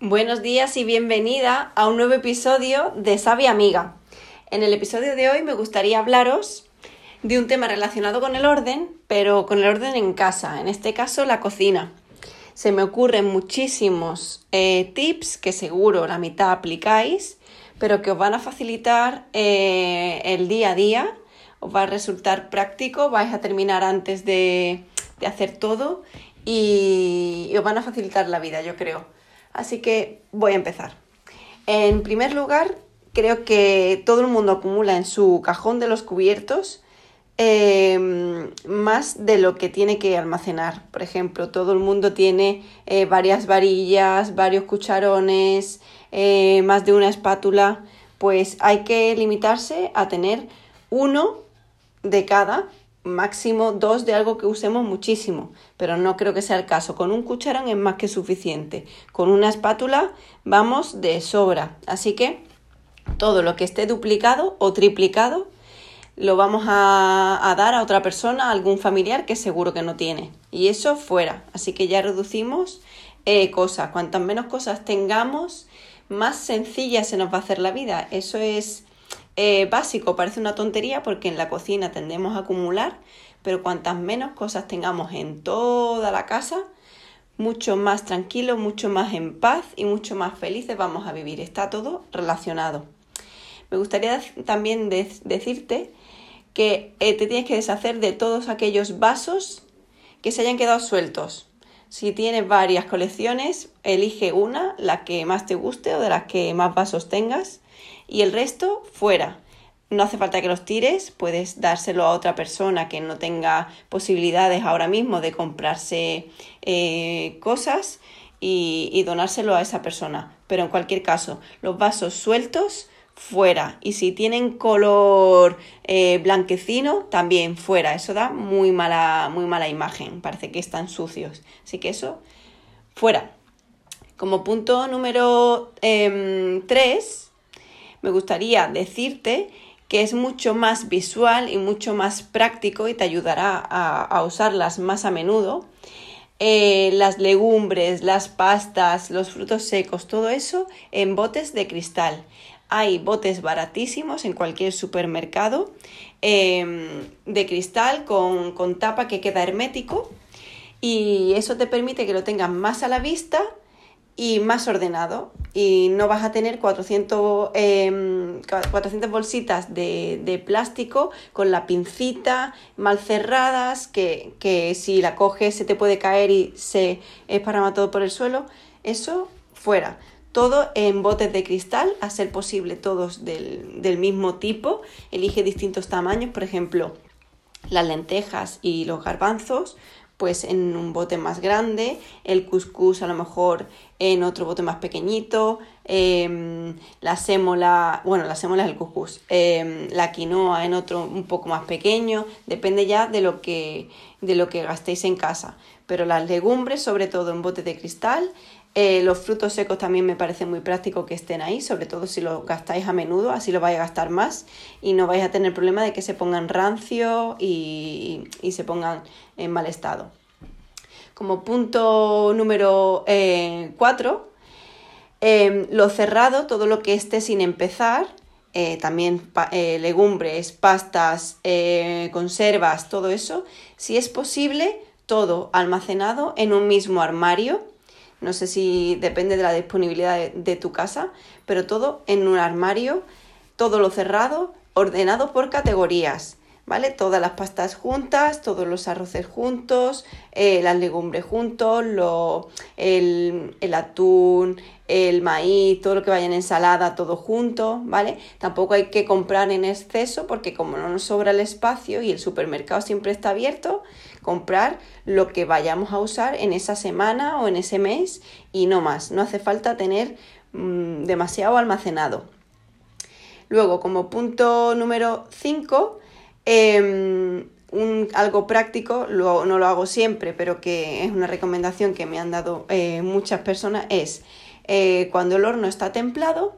Buenos días y bienvenida a un nuevo episodio de Sabia Amiga. En el episodio de hoy me gustaría hablaros de un tema relacionado con el orden, pero con el orden en casa, en este caso la cocina. Se me ocurren muchísimos eh, tips que seguro la mitad aplicáis, pero que os van a facilitar eh, el día a día, os va a resultar práctico, vais a terminar antes de, de hacer todo y os van a facilitar la vida, yo creo. Así que voy a empezar. En primer lugar, creo que todo el mundo acumula en su cajón de los cubiertos em, más de lo que tiene que almacenar. Por ejemplo, todo el mundo tiene eh, varias varillas, varios cucharones, eh, más de una espátula. Pues hay que limitarse a tener uno de cada máximo dos de algo que usemos muchísimo, pero no creo que sea el caso. Con un cucharón es más que suficiente. Con una espátula vamos de sobra. Así que todo lo que esté duplicado o triplicado lo vamos a, dar a otra persona, a algún familiar que seguro que no tiene. Y eso fuera. Así que ya reducimos eh, cosas. Cuantas menos cosas tengamos, más sencilla se nos va a hacer la vida. Eso es eh, básico, parece una tontería porque en la cocina tendemos a acumular, pero cuantas menos cosas tengamos en toda la casa, mucho más tranquilo, mucho más en paz y mucho más felices vamos a vivir. Está todo relacionado. Me gustaría también decirte que eh, te tienes que deshacer de todos aquellos vasos que se hayan quedado sueltos. Si tienes varias colecciones, elige una, la que más te guste o de las que más vasos tengas y el resto fuera. No hace falta que los tires, puedes dárselo a otra persona que no tenga posibilidades ahora mismo de comprarse eh, cosas y, donárselo a esa persona. Pero en cualquier caso, los vasos sueltos fuera. Y si tienen color eh, blanquecino, también fuera. Eso da muy mala, muy mala imagen. Parece que están sucios. Así que eso, fuera. Como punto número 3, em, me gustaría decirte que es mucho más visual y mucho más práctico y te ayudará a, usarlas más a menudo. Eh, las legumbres, las pastas, los frutos secos, todo eso en botes de cristal. Hay botes baratísimos en cualquier supermercado em, de cristal con, con tapa que queda hermético y eso te permite que lo tengas más a la vista y más ordenado y no vas a tener 400, 400 em, bolsitas de, plástico con la pincita mal cerradas que, que, si la coges se te puede caer y se esparrama todo por el suelo. Eso fuera. Todo en botes de cristal, a ser posible todos del, del mismo tipo. Elige distintos tamaños, por ejemplo, las lentejas y los garbanzos pues en un bote más grande, el couscous a lo mejor en otro bote más pequeñito, em, la sémola, bueno, la sémola es el couscous, em, la quinoa en otro un poco más pequeño, depende ya de lo que, de lo que gastéis en casa. Pero las legumbres, sobre todo en bote de cristal, eh, los frutos secos también me parece muy práctico que estén ahí, sobre todo si los gastáis a menudo, así lo vais a gastar más y no vais a tener problema de que se pongan rancio y, se pongan en mal estado. Como punto número 4, eh, em, lo cerrado, todo lo que esté sin empezar, eh, también legumbres, pastas, conservas, todo eso, si es posible, todo almacenado en un mismo armario no sé si depende de la disponibilidad de, tu casa, pero todo en un armario, todo lo cerrado, ordenado por categorías. ¿Vale? Todas las pastas juntas, todos los arroces juntos, eh, las legumbres juntos, el, el, atún, el maíz, todo lo que vaya en ensalada, todo junto, ¿vale? Tampoco hay que comprar en exceso porque como no nos sobra el espacio y el supermercado siempre está abierto, comprar lo que vayamos a usar en esa semana o en ese mes y no más. No hace falta tener mm, demasiado almacenado. Luego, como punto número 5, em, algo práctico, no lo hago siempre, pero que es una recomendación que me han dado eh, muchas personas, es eh, cuando el horno está templado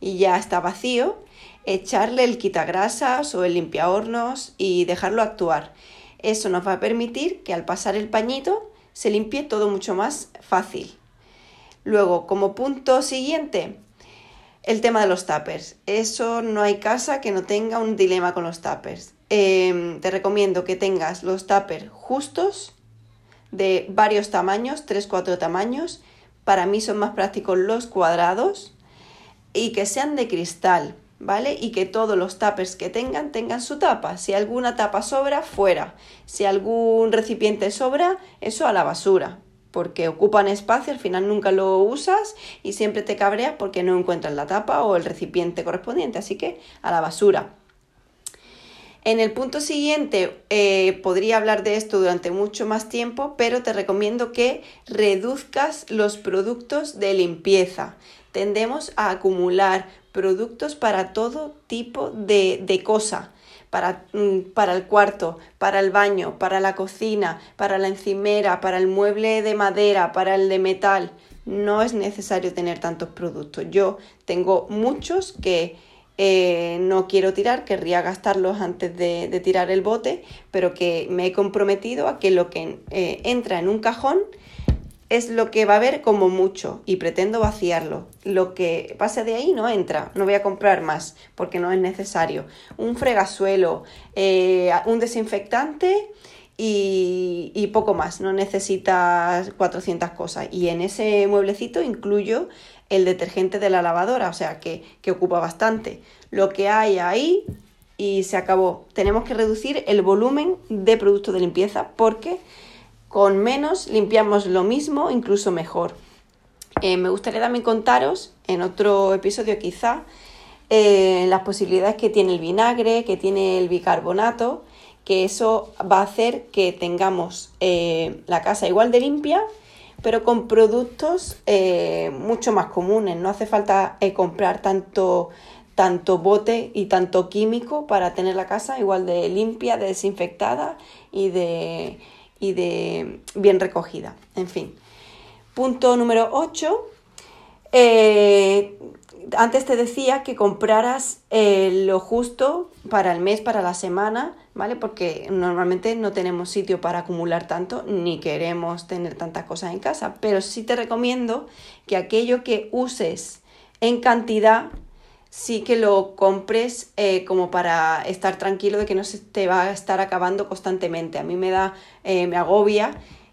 y ya está vacío, echarle el quitagrasas o el limpiahornos y dejarlo actuar. Eso nos va a permitir que al pasar el pañito se limpie todo mucho más fácil. Luego, como punto siguiente, el tema de los tuppers. Eso no hay casa que no tenga un dilema con los tuppers. Em, te recomiendo que tengas los tuppers justos, de varios tamaños, 3-4 tamaños. Para mí son más prácticos los cuadrados y que sean de cristal, ¿vale? Y que todos los tuppers que tengan tengan su tapa. Si alguna tapa sobra, fuera. Si algún recipiente sobra, eso a la basura. Porque ocupan espacio, al final nunca lo usas y siempre te cabreas porque no encuentras la tapa o el recipiente correspondiente. Así que a la basura. En el punto siguiente eh, podría hablar de esto durante mucho más tiempo, pero te recomiendo que reduzcas los productos de limpieza. Tendemos a acumular productos para todo tipo de, de cosa. Para, mm, para, el cuarto, para el baño, para la cocina, para la encimera, para el mueble de madera, para el de metal. No es necesario tener tantos productos. Yo tengo muchos que eh, no quiero tirar, querría gastarlos antes de, tirar el bote, pero que me he comprometido a que lo que eh, entra en un cajón es lo que va a haber como mucho y pretendo vaciarlo. Lo que pase de ahí no entra, no voy a comprar más porque no es necesario. Un fregasuelo, eh, un desinfectante y, y, poco más, no necesitas 400 cosas. Y en ese mueblecito incluyo el detergente de la lavadora, o sea que, que ocupa bastante. Lo que hay ahí y se acabó. Tenemos que reducir el volumen de productos de limpieza porque con menos limpiamos lo mismo, incluso mejor. Eh, me gustaría también contaros en otro episodio quizá eh, las posibilidades que tiene el vinagre, que tiene el bicarbonato, que eso va a hacer que tengamos eh, la casa igual de limpia pero con productos eh, mucho más comunes. No hace falta eh, comprar tanto, tanto bote y tanto químico para tener la casa igual de limpia, de desinfectada y de, y de bien recogida. En fin. Punto número 8 antes te decía que compraras eh, lo justo para el mes, para la semana, ¿vale? Porque normalmente no tenemos sitio para acumular tanto ni queremos tener tantas cosas en casa, pero sí te recomiendo que aquello que uses en cantidad, sí que lo compres eh, como para estar tranquilo de que no se te va a estar acabando constantemente. A mí me da, eh, me agobia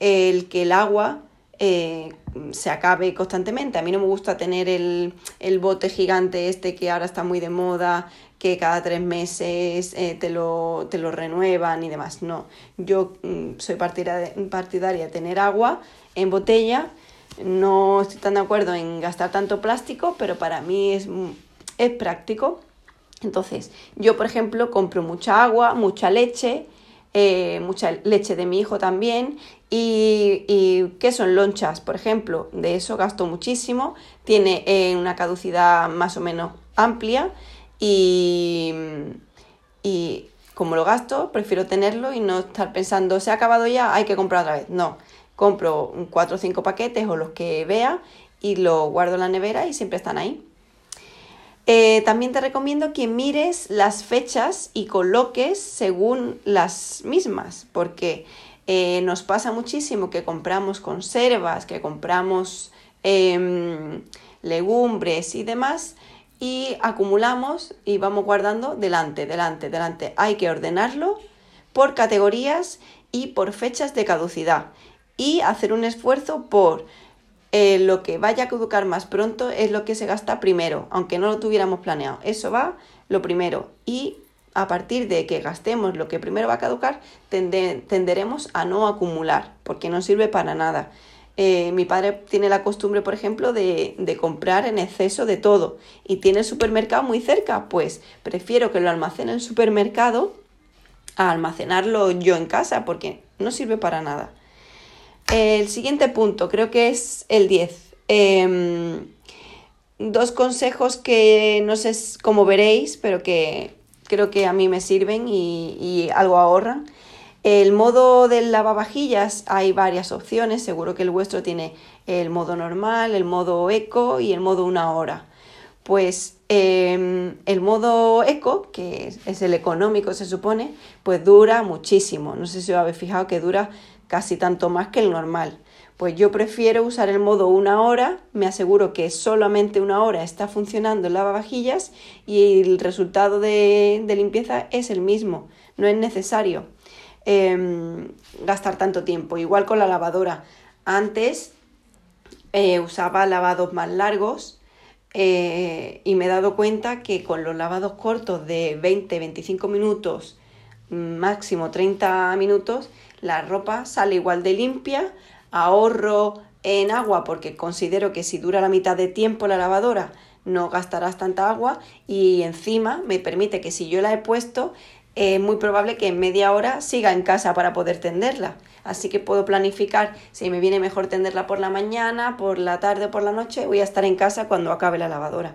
el que el agua eh, se acabe constantemente. A mí no me gusta tener el, bote gigante este que ahora está muy de moda, que cada tres meses eh, te, lo, te, lo, renuevan y demás. No, yo mm, soy partidaria de tener agua en botella. No estoy tan de acuerdo en gastar tanto plástico, pero para mí es, es práctico. Entonces, yo por ejemplo compro mucha agua, mucha leche, eh, mucha leche de mi hijo también y, ¿qué son lonchas? Por ejemplo, de eso gasto muchísimo, tiene eh, una caducidad más o menos amplia y, y como lo gasto, prefiero tenerlo y no estar pensando, se ha acabado ya, hay que comprar otra vez. No, compro cuatro o cinco paquetes o los que vea y lo guardo en la nevera y siempre están ahí. Eh, también te recomiendo que mires las fechas y coloques según las mismas, porque eh, nos pasa muchísimo que compramos conservas, que compramos em, legumbres y demás y acumulamos y vamos guardando delante, delante, delante. Hay que ordenarlo por categorías y por fechas de caducidad y hacer un esfuerzo por eh, lo que vaya a caducar más pronto es lo que se gasta primero, aunque no lo tuviéramos planeado. Eso va lo primero. Y a partir de que gastemos lo que primero va a caducar, tenderemos a no acumular, porque no sirve para nada. Eh, mi padre tiene la costumbre, por ejemplo, de, de, comprar en exceso de todo y tiene el supermercado muy cerca, pues prefiero que lo almacene en el supermercado a almacenarlo yo en casa, porque no sirve para nada. El siguiente punto, creo que es el 10. Em, dos consejos que no sé cómo veréis, pero que creo que a mí me sirven y, algo ahorran. El modo del lavavajillas hay varias opciones, seguro que el vuestro tiene el modo normal, el modo eco y el modo una hora. Pues em, el modo eco, que es el económico se supone, pues dura muchísimo. No sé si os habéis fijado que dura casi tanto más que el normal. Pues yo prefiero usar el modo una hora, me aseguro que solamente una hora está funcionando el lavavajillas y el resultado de, limpieza es el mismo, no es necesario em, gastar tanto tiempo. Igual con la lavadora. Antes eh, usaba lavados más largos eh, y me he dado cuenta que con los lavados cortos de 20-25 minutos, máximo 30 minutos, la ropa sale igual de limpia, ahorro en agua porque considero que si dura la mitad de tiempo la lavadora no gastarás tanta agua y encima me permite que si yo la he puesto es muy probable que en media hora siga en casa para poder tenderla. Así que puedo planificar si me viene mejor tenderla por la mañana, por la tarde o por la noche, voy a estar en casa cuando acabe la lavadora.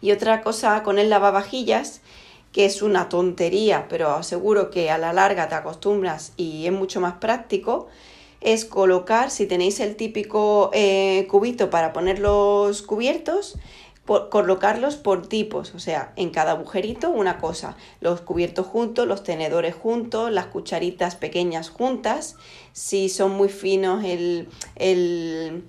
Y otra cosa con el lavavajillas, que es una tontería, pero aseguro que a la larga te acostumbras y es mucho más práctico, es colocar, si tenéis el típico eh, cubito para poner los cubiertos, colocarlos por tipos, o sea, en cada agujerito una cosa, los cubiertos juntos, los tenedores juntos, las cucharitas pequeñas juntas, si son muy finos el, el,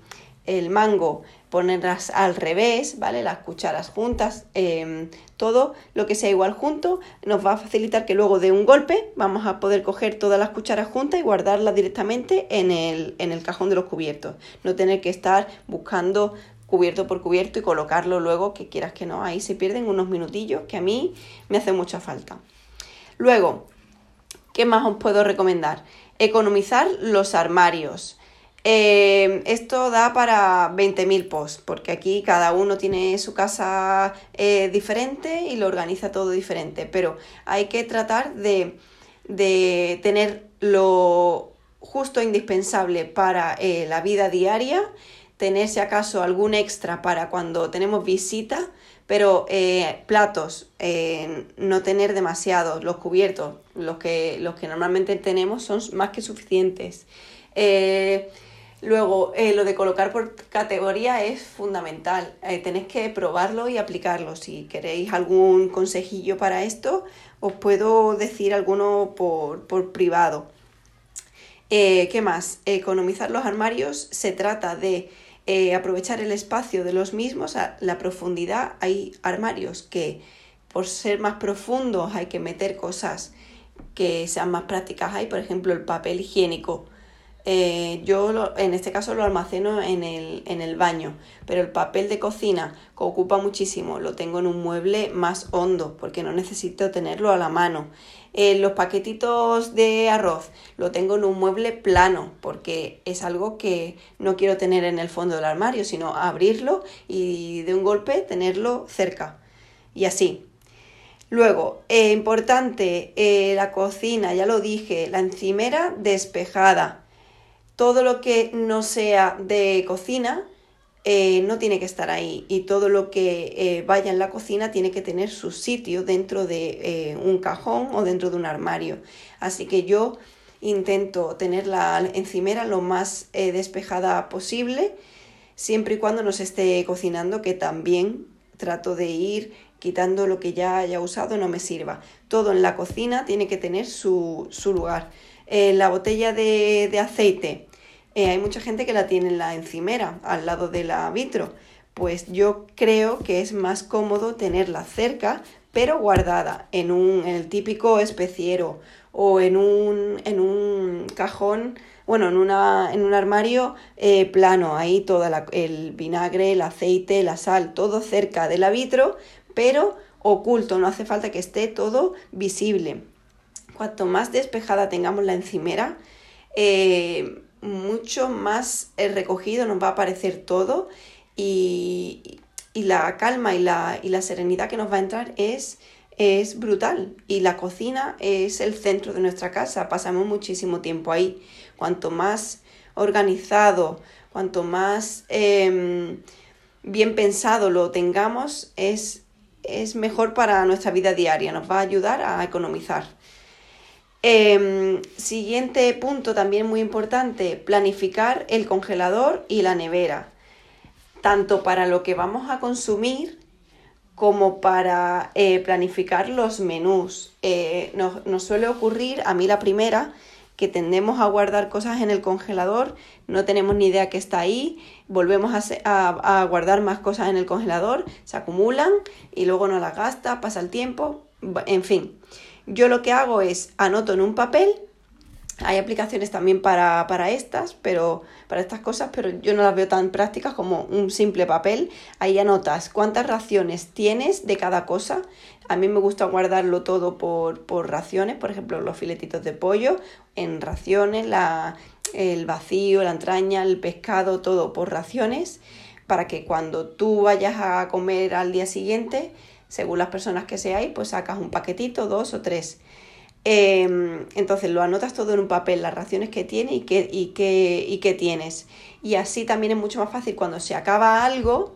el mango, ponerlas al revés, ¿vale? Las cucharas juntas, em, todo lo que sea igual junto nos va a facilitar que luego de un golpe vamos a poder coger todas las cucharas juntas y guardarlas directamente en el, en el cajón de los cubiertos, no tener que estar buscando cubierto por cubierto y colocarlo luego, que quieras que no, ahí se pierden unos minutillos que a mí me hace mucha falta. Luego, ¿qué más os puedo recomendar? Economizar los armarios. Eh, esto da para 20.000 posts, porque aquí cada uno tiene su casa eh, diferente y lo organiza todo diferente, pero hay que tratar de, de tener lo justo e indispensable para eh, la vida diaria tener si acaso algún extra para cuando tenemos visita, pero eh, platos, no tener demasiados, los cubiertos, los que, los que normalmente tenemos son más que suficientes. Luego, lo de colocar por categoría es fundamental. tenéis que probarlo y aplicarlo. Si queréis algún consejillo para esto, os puedo decir alguno por, por privado. ¿Qué más? Economizar los armarios se trata de eh, aprovechar el espacio de los mismos, a la profundidad. Hay armarios que por ser más profundos hay que meter cosas que sean más prácticas. Hay, por ejemplo, el papel higiénico. Eh, yo en este caso lo almaceno en el, en el baño, pero el papel de cocina que ocupa muchísimo lo tengo en un mueble más hondo porque no necesito tenerlo a la mano. Eh, los paquetitos de arroz lo tengo en un mueble plano porque es algo que no quiero tener en el fondo del armario, sino abrirlo y de un golpe tenerlo cerca. Y así. Luego, eh, importante, la cocina, ya lo dije, la encimera despejada. Todo lo que no sea de cocina eh, no tiene que estar ahí y todo lo que eh, vaya en la cocina tiene que tener su sitio dentro de eh, un cajón o dentro de un armario. Así que yo intento tener la encimera lo más despejada posible, siempre y cuando no se esté cocinando, que también trato de ir quitando lo que ya haya usado no me sirva. Todo en la cocina tiene que tener su, lugar. La botella de aceite eh, hay mucha gente que la tiene en la encimera, al lado de la vitro. Pues yo creo que es más cómodo tenerla cerca, pero guardada en, un, el típico especiero o en un, en un cajón, bueno, en, una, en un armario eh, plano, ahí todo el vinagre, el aceite, la sal, todo cerca de la vitro, pero oculto, no hace falta que esté todo visible. Cuanto más despejada tengamos la encimera, eh, mucho más recogido nos va a parecer todo y, la calma y la, y la, serenidad que nos va a entrar es, es brutal. Y la cocina es el centro de nuestra casa, pasamos muchísimo tiempo ahí. Cuanto más organizado, cuanto más em, bien pensado lo tengamos, es, es mejor para nuestra vida diaria, nos va a ayudar a economizar. Em, siguiente punto también muy importante, planificar el congelador y la nevera, tanto para lo que vamos a consumir como para eh, planificar los menús. Eh, nos, suele ocurrir, a mí la primera, que tendemos a guardar cosas en el congelador, no tenemos ni idea que está ahí, volvemos a, guardar más cosas en el congelador, se acumulan y luego no las gasta, pasa el tiempo, en fin. Yo lo que hago es anoto en un papel hay aplicaciones también para, para, estas, pero para estas cosas, pero yo no las veo tan prácticas como un simple papel. Ahí anotas cuántas raciones tienes de cada cosa. A mí me gusta guardarlo todo por, por raciones, por ejemplo, los filetitos de pollo en raciones, la, el vacío, la entraña, el pescado, todo por raciones, para que cuando tú vayas a comer al día siguiente, según las personas que seáis, pues sacas un paquetito, dos o tres Em, entonces lo anotas todo en un papel, las raciones que tiene y qué, y, qué, y qué tienes. Y así también es mucho más fácil cuando se acaba algo,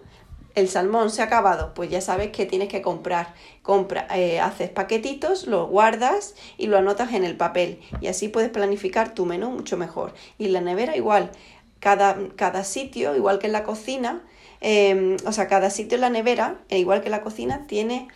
el salmón se ha acabado, pues ya sabes que tienes que comprar. Compra, eh, haces paquetitos, los guardas y lo anotas en el papel. Y así puedes planificar tu menú mucho mejor. Y la nevera igual, cada, cada sitio, igual que en la cocina, em, o sea, cada sitio en la nevera, e igual que la cocina, tiene,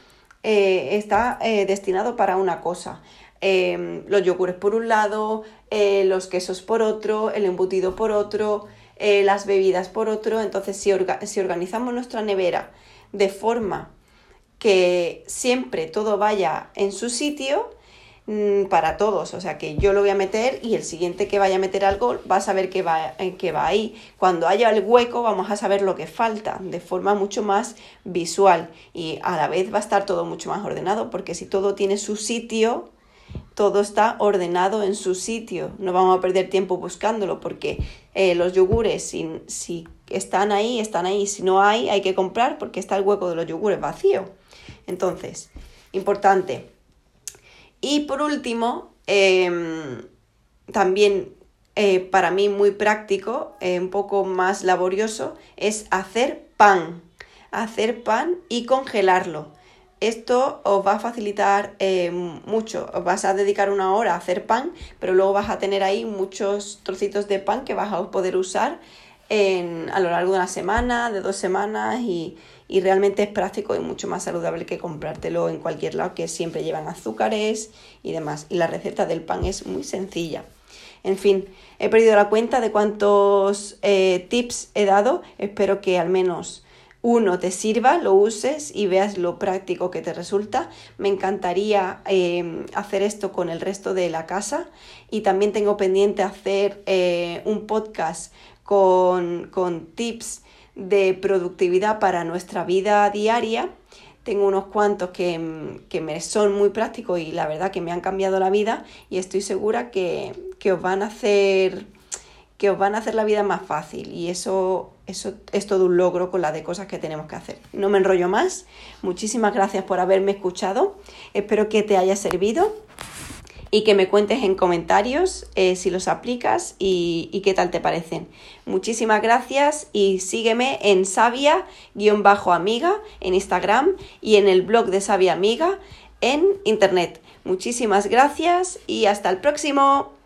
eh, está eh, destinado para una cosa. Em, los yogures por un lado, eh, los quesos por otro, el embutido por otro, las bebidas por otro. Entonces, si, si organizamos nuestra nevera de forma que siempre todo vaya en su sitio, mm, para todos, o sea que yo lo voy a meter y el siguiente que vaya a meter algo va a saber que va, eh, que va ahí. Cuando haya el hueco vamos a saber lo que falta de forma mucho más visual y a la vez va a estar todo mucho más ordenado porque si todo tiene su sitio, todo está ordenado en su sitio. No vamos a perder tiempo buscándolo porque eh, los yogures, si, si, están ahí, están ahí. Si no hay, hay que comprar porque está el hueco de los yogures vacío. Entonces, importante. Y por último, em, también eh, para mí muy práctico, eh, un poco más laborioso, es hacer pan. Hacer pan y congelarlo. Esto os va a facilitar eh, mucho. Os vas a dedicar una hora a hacer pan, pero luego vas a tener ahí muchos trocitos de pan que vas a poder usar a lo largo de una semana, de dos semanas y, y, realmente es práctico y mucho más saludable que comprártelo en cualquier lado que siempre llevan azúcares y demás. Y la receta del pan es muy sencilla. En fin, he perdido la cuenta de cuántos eh, tips he dado. Espero que al menos uno te sirva, lo uses y veas lo práctico que te resulta. Me encantaría em, hacer esto con el resto de la casa y también tengo pendiente hacer eh, un podcast con, con tips de productividad para nuestra vida diaria. Tengo unos cuantos que, que, me son muy prácticos y la verdad que me han cambiado la vida y estoy segura que, que os van a hacer que os van a hacer la vida más fácil y eso, eso es todo un logro con la de cosas que tenemos que hacer. No me enrollo más. Muchísimas gracias por haberme escuchado. Espero que te haya servido y que me cuentes en comentarios eh, si los aplicas y, qué tal te parecen. Muchísimas gracias y sígueme en sabia-amiga en Instagram y en el blog de Sabia Amiga en Internet. Muchísimas gracias y hasta el próximo.